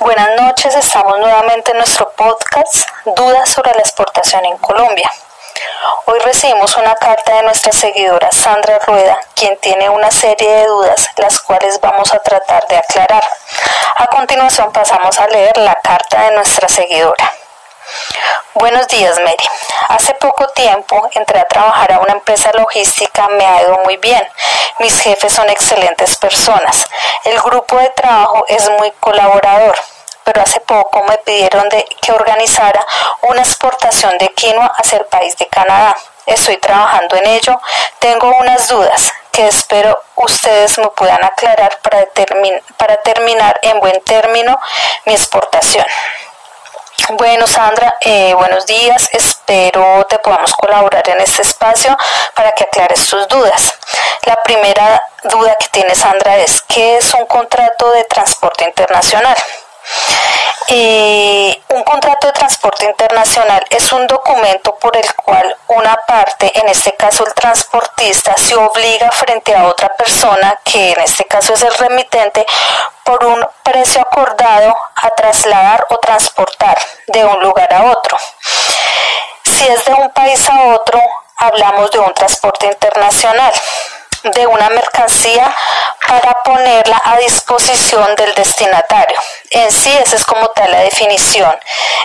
Buenas noches, estamos nuevamente en nuestro podcast Dudas sobre la exportación en Colombia. Hoy recibimos una carta de nuestra seguidora Sandra Rueda, quien tiene una serie de dudas, las cuales vamos a tratar de aclarar. A continuación pasamos a leer la carta de nuestra seguidora. Buenos días, Mary. Hace poco tiempo entré a trabajar a una empresa logística, me ha ido muy bien. Mis jefes son excelentes personas. El grupo de trabajo es muy colaborador pero hace poco me pidieron que organizara una exportación de quinoa hacia el país de Canadá. Estoy trabajando en ello. Tengo unas dudas que espero ustedes me puedan aclarar para, para terminar en buen término mi exportación. Bueno, Sandra, eh, buenos días. Espero te podamos colaborar en este espacio para que aclares tus dudas. La primera duda que tiene Sandra es, ¿qué es un contrato de transporte internacional? un contrato de transporte internacional es un documento por el cual una parte, en este caso el transportista, se obliga frente a otra persona, que en este caso es el remitente, por un precio acordado a trasladar o transportar de un lugar a otro. Si es de un país a otro, hablamos de un transporte internacional de una mercancía para ponerla a disposición del destinatario. En sí, esa es como tal la definición.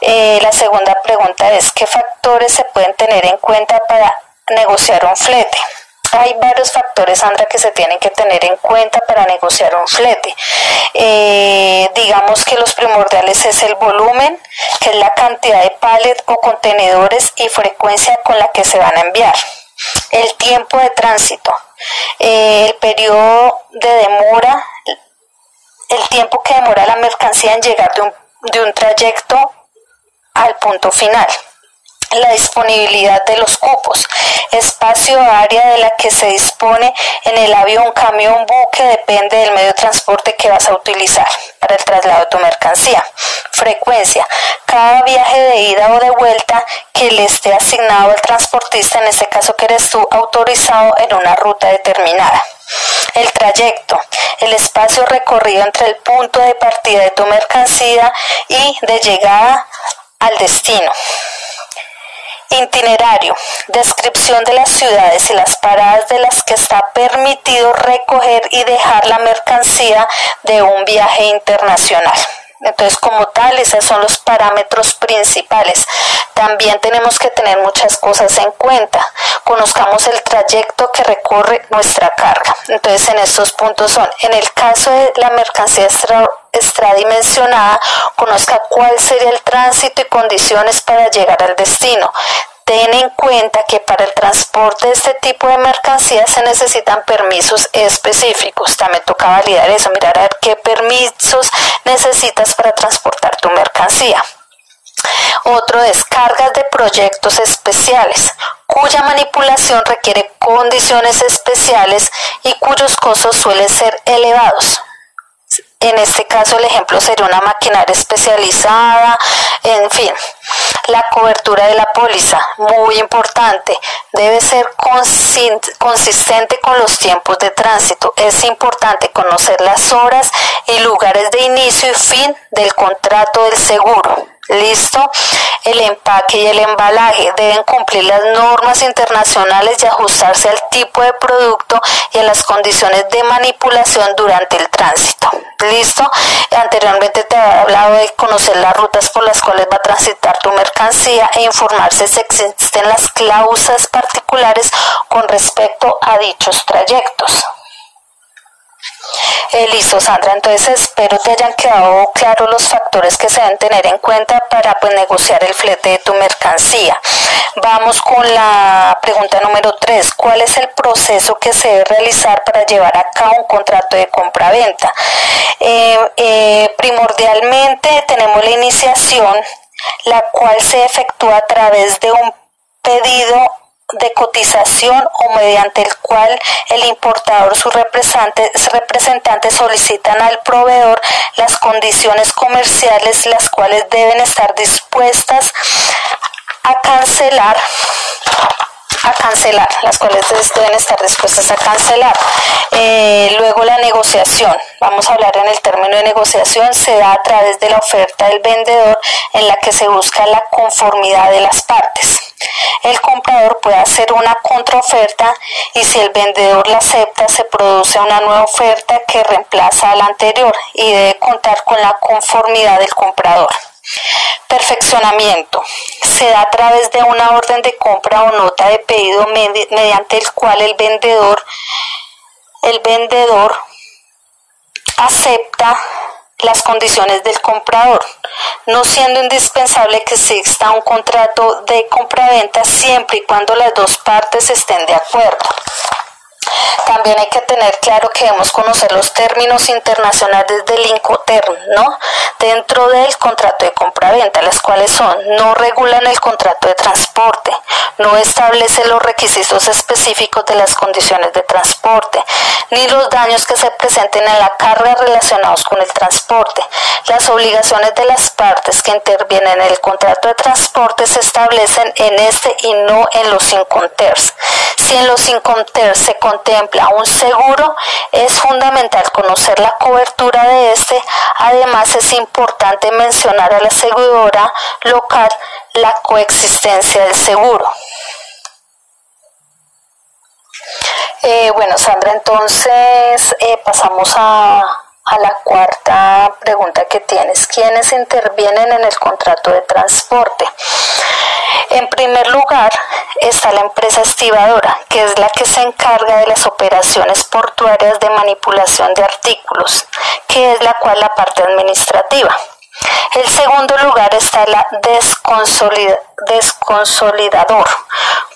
Eh, la segunda pregunta es, ¿qué factores se pueden tener en cuenta para negociar un flete? Hay varios factores, Sandra, que se tienen que tener en cuenta para negociar un flete. Eh, digamos que los primordiales es el volumen, que es la cantidad de pallet o contenedores y frecuencia con la que se van a enviar. El tiempo de tránsito, eh, el periodo de demora, el tiempo que demora la mercancía en llegar de un, de un trayecto al punto final la disponibilidad de los cupos, espacio área de la que se dispone en el avión, camión, buque, depende del medio de transporte que vas a utilizar para el traslado de tu mercancía. Frecuencia, cada viaje de ida o de vuelta que le esté asignado al transportista, en este caso que eres tú autorizado en una ruta determinada. El trayecto, el espacio recorrido entre el punto de partida de tu mercancía y de llegada al destino. Itinerario. Descripción de las ciudades y las paradas de las que está permitido recoger y dejar la mercancía de un viaje internacional. Entonces, como tal, esos son los parámetros principales. También tenemos que tener muchas cosas en cuenta. Conozcamos el trayecto que recorre nuestra carga. Entonces, en estos puntos son, en el caso de la mercancía extradimensionada, conozca cuál sería el tránsito y condiciones para llegar al destino. Ten en cuenta que para el transporte de este tipo de mercancías se necesitan permisos específicos. También toca validar eso, mirar a ver qué permisos necesitas para transportar tu mercancía. Otro, descargas de proyectos especiales, cuya manipulación requiere condiciones especiales y cuyos costos suelen ser elevados. En este caso el ejemplo sería una maquinaria especializada, en fin. La cobertura de la póliza, muy importante, debe ser consistente con los tiempos de tránsito. Es importante conocer las horas y lugares de inicio y fin del contrato del seguro. Listo. El empaque y el embalaje deben cumplir las normas internacionales y ajustarse al tipo de producto y a las condiciones de manipulación durante el tránsito. Listo. Anteriormente te he hablado de conocer las rutas por las cuales va a transitar tu mercancía e informarse si existen las cláusulas particulares con respecto a dichos trayectos. Eh, listo, Sandra. Entonces espero te hayan quedado claros los factores que se deben tener en cuenta para pues, negociar el flete de tu mercancía. Vamos con la pregunta número 3. ¿Cuál es el proceso que se debe realizar para llevar a cabo un contrato de compra-venta? Eh, eh, primordialmente tenemos la iniciación, la cual se efectúa a través de un pedido de cotización o mediante el cual el importador su representante, representante solicitan al proveedor las condiciones comerciales las cuales deben estar dispuestas a cancelar a cancelar, las cuales deben estar dispuestas a cancelar. Eh, luego la negociación, vamos a hablar en el término de negociación, se da a través de la oferta del vendedor en la que se busca la conformidad de las partes. El comprador puede hacer una contraoferta y si el vendedor la acepta se produce una nueva oferta que reemplaza a la anterior y debe contar con la conformidad del comprador. Perfeccionamiento. Se da a través de una orden de compra o nota de pedido mediante el cual el vendedor, el vendedor acepta las condiciones del comprador, no siendo indispensable que exista un contrato de compraventa siempre y cuando las dos partes estén de acuerdo. También hay que tener claro que debemos conocer los términos internacionales del Incoterm, ¿no? Dentro del contrato de compraventa, las cuales son, no regulan el contrato de transporte, no establece los requisitos específicos de las condiciones de transporte, ni los daños que se presenten en la carga relacionados con el transporte. Las obligaciones de las partes que intervienen en el contrato de transporte se establecen en este y no en los Incoterms. Si en los Incoterms se contempla un seguro, es fundamental conocer la cobertura de este. Además, es importante mencionar a la aseguradora local la coexistencia del seguro. Eh, bueno, Sandra, entonces eh, pasamos a, a la cuarta pregunta que tienes. ¿Quiénes intervienen en el contrato de transporte? En primer lugar está la empresa estibadora, que es la que se encarga de las operaciones portuarias de manipulación de artículos, que es la cual la parte administrativa. En segundo lugar está la desconsolidador,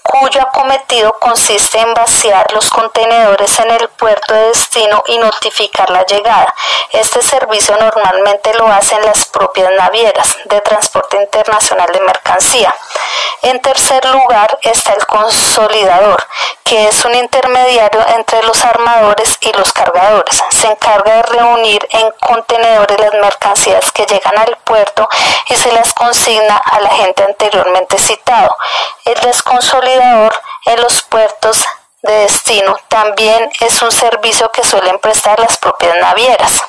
cuyo acometido consiste en vaciar los contenedores en el puerto de destino y notificar la llegada. Este servicio normalmente lo hacen las propias navieras de transporte internacional de mercancía. En tercer lugar está el consolidador, que es un intermediario entre los armadores y los cargadores. Se encarga de reunir en contenedores las mercancías que llegan al puerto y se las consigna a la gente anteriormente citado. El desconsolidador en los puertos de destino también es un servicio que suelen prestar las propias navieras.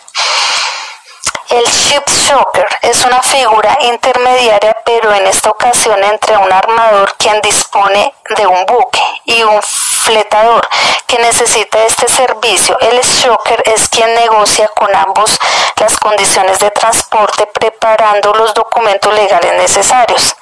El ship shocker es una figura intermediaria, pero en esta ocasión entre un armador quien dispone de un buque y un fletador que necesita este servicio. El shocker es quien negocia con ambos las condiciones de transporte preparando los documentos legales necesarios.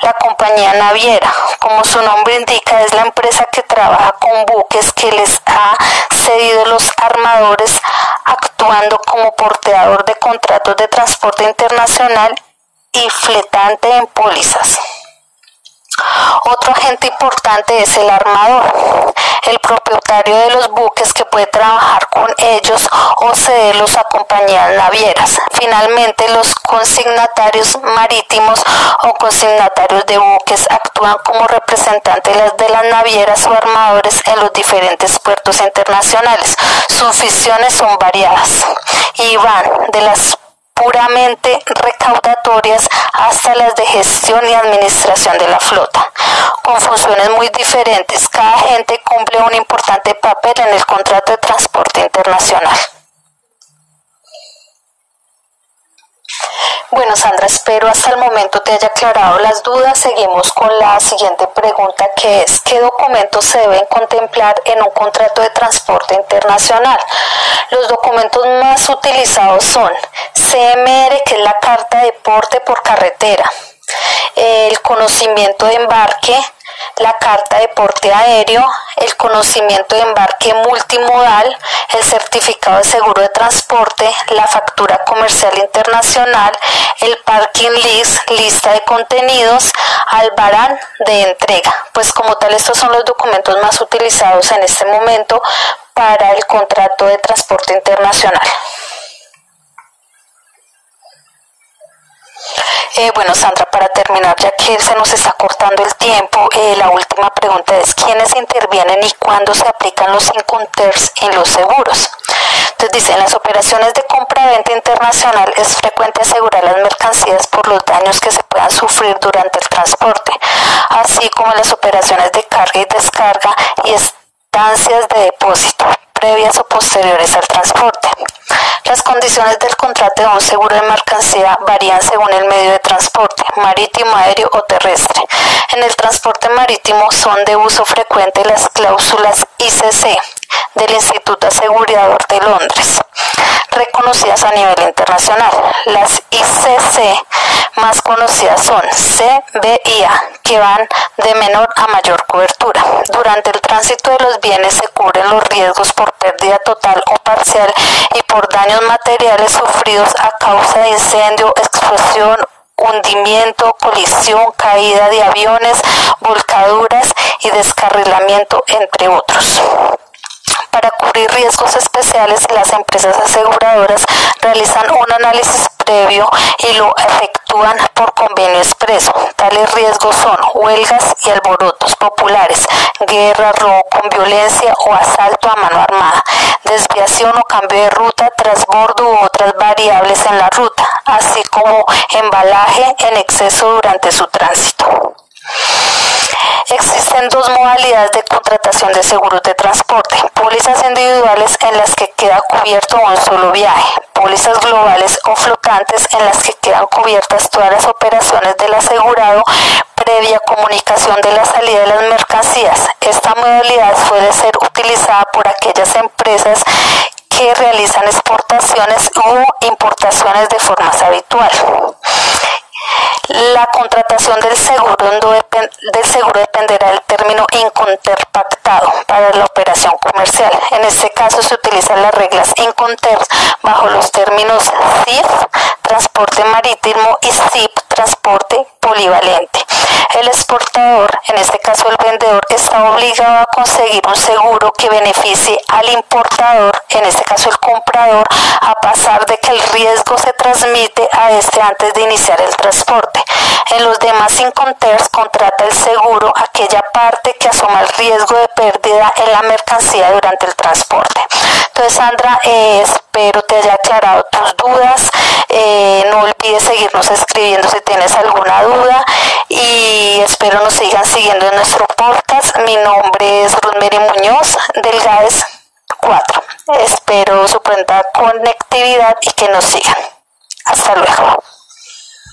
La compañía naviera, como su nombre indica, es la empresa que trabaja con buques que les ha cedido los armadores actuando como porteador de contratos de transporte internacional y fletante en pólizas. Otro agente importante es el armador, el propietario de los buques que puede trabajar con ellos o cederlos a compañías navieras. Finalmente, los consignatarios marítimos o consignatarios de buques actúan como representantes de las navieras o armadores en los diferentes puertos internacionales. Sus funciones son variadas y van de las puramente recaudatorias hasta las de gestión y administración de la flota, con funciones muy diferentes. Cada agente cumple un importante papel en el contrato de transporte internacional. Bueno, Sandra, espero hasta el momento te haya aclarado las dudas. Seguimos con la siguiente pregunta que es, ¿qué documentos se deben contemplar en un contrato de transporte internacional? Los documentos más utilizados son CMR, que es la carta de porte por carretera, el conocimiento de embarque, la carta de porte aéreo, el conocimiento de embarque multimodal, el certificado de seguro de transporte, la factura comercial internacional, el parking list, lista de contenidos, albarán de entrega. Pues como tal estos son los documentos más utilizados en este momento para el contrato de transporte internacional. Eh, bueno, Sandra, para terminar, ya que se nos está cortando el tiempo, eh, la última pregunta es, ¿quiénes intervienen y cuándo se aplican los inconters en los seguros? Entonces dicen, las operaciones de compra-venta internacional es frecuente asegurar las mercancías por los daños que se puedan sufrir durante el transporte, así como las operaciones de carga y descarga y estancias de depósito previas o posteriores al transporte. Las condiciones del contrato de un seguro de mercancía varían según el medio de transporte, marítimo, aéreo o terrestre. En el transporte marítimo son de uso frecuente las cláusulas ICC del Instituto Asegurador de Londres, reconocidas a nivel internacional. Las ICC más conocidas son C, B y A, que van de menor a mayor cobertura. Durante el tránsito de los bienes se cubren los riesgos por pérdida total o parcial y por daños materiales sufridos a causa de incendio, explosión, hundimiento, colisión, caída de aviones, volcaduras y descarrilamiento, entre otros. Para cubrir riesgos especiales, las empresas aseguradoras realizan un análisis previo y lo efectúan por convenio expreso. Tales riesgos son huelgas y alborotos populares, guerra, robo con violencia o asalto a mano armada, desviación o cambio de ruta, transbordo u otras variables en la ruta, así como embalaje en exceso durante su tránsito. Existen dos modalidades de contratación de seguros de transporte, pólizas individuales en las que queda cubierto un solo viaje, pólizas globales o flotantes en las que quedan cubiertas todas las operaciones del asegurado previa comunicación de la salida de las mercancías. Esta modalidad suele ser utilizada por aquellas empresas que realizan exportaciones o importaciones de forma habitual. La contratación del seguro, del seguro dependerá del término inconterpactado para la operación comercial. En este caso se utilizan las reglas Inconter bajo los términos CIF, transporte marítimo, y CIP, transporte polivalente. El exportador, en este caso el vendedor, está obligado a conseguir un seguro que beneficie al importador, en este caso el comprador, a pasar de que el riesgo se transmite a este antes de iniciar el transporte. En los demás Inconters contrata el seguro aquella parte que asuma el riesgo de pérdida en la mercancía durante el transporte. Entonces, Sandra, eh, espero te haya aclarado tus dudas. Eh, seguirnos escribiendo si tienes alguna duda y espero nos sigan siguiendo en nuestro podcast. Mi nombre es Rosemary Muñoz del GAES 4. Espero su pronta conectividad y que nos sigan. Hasta luego.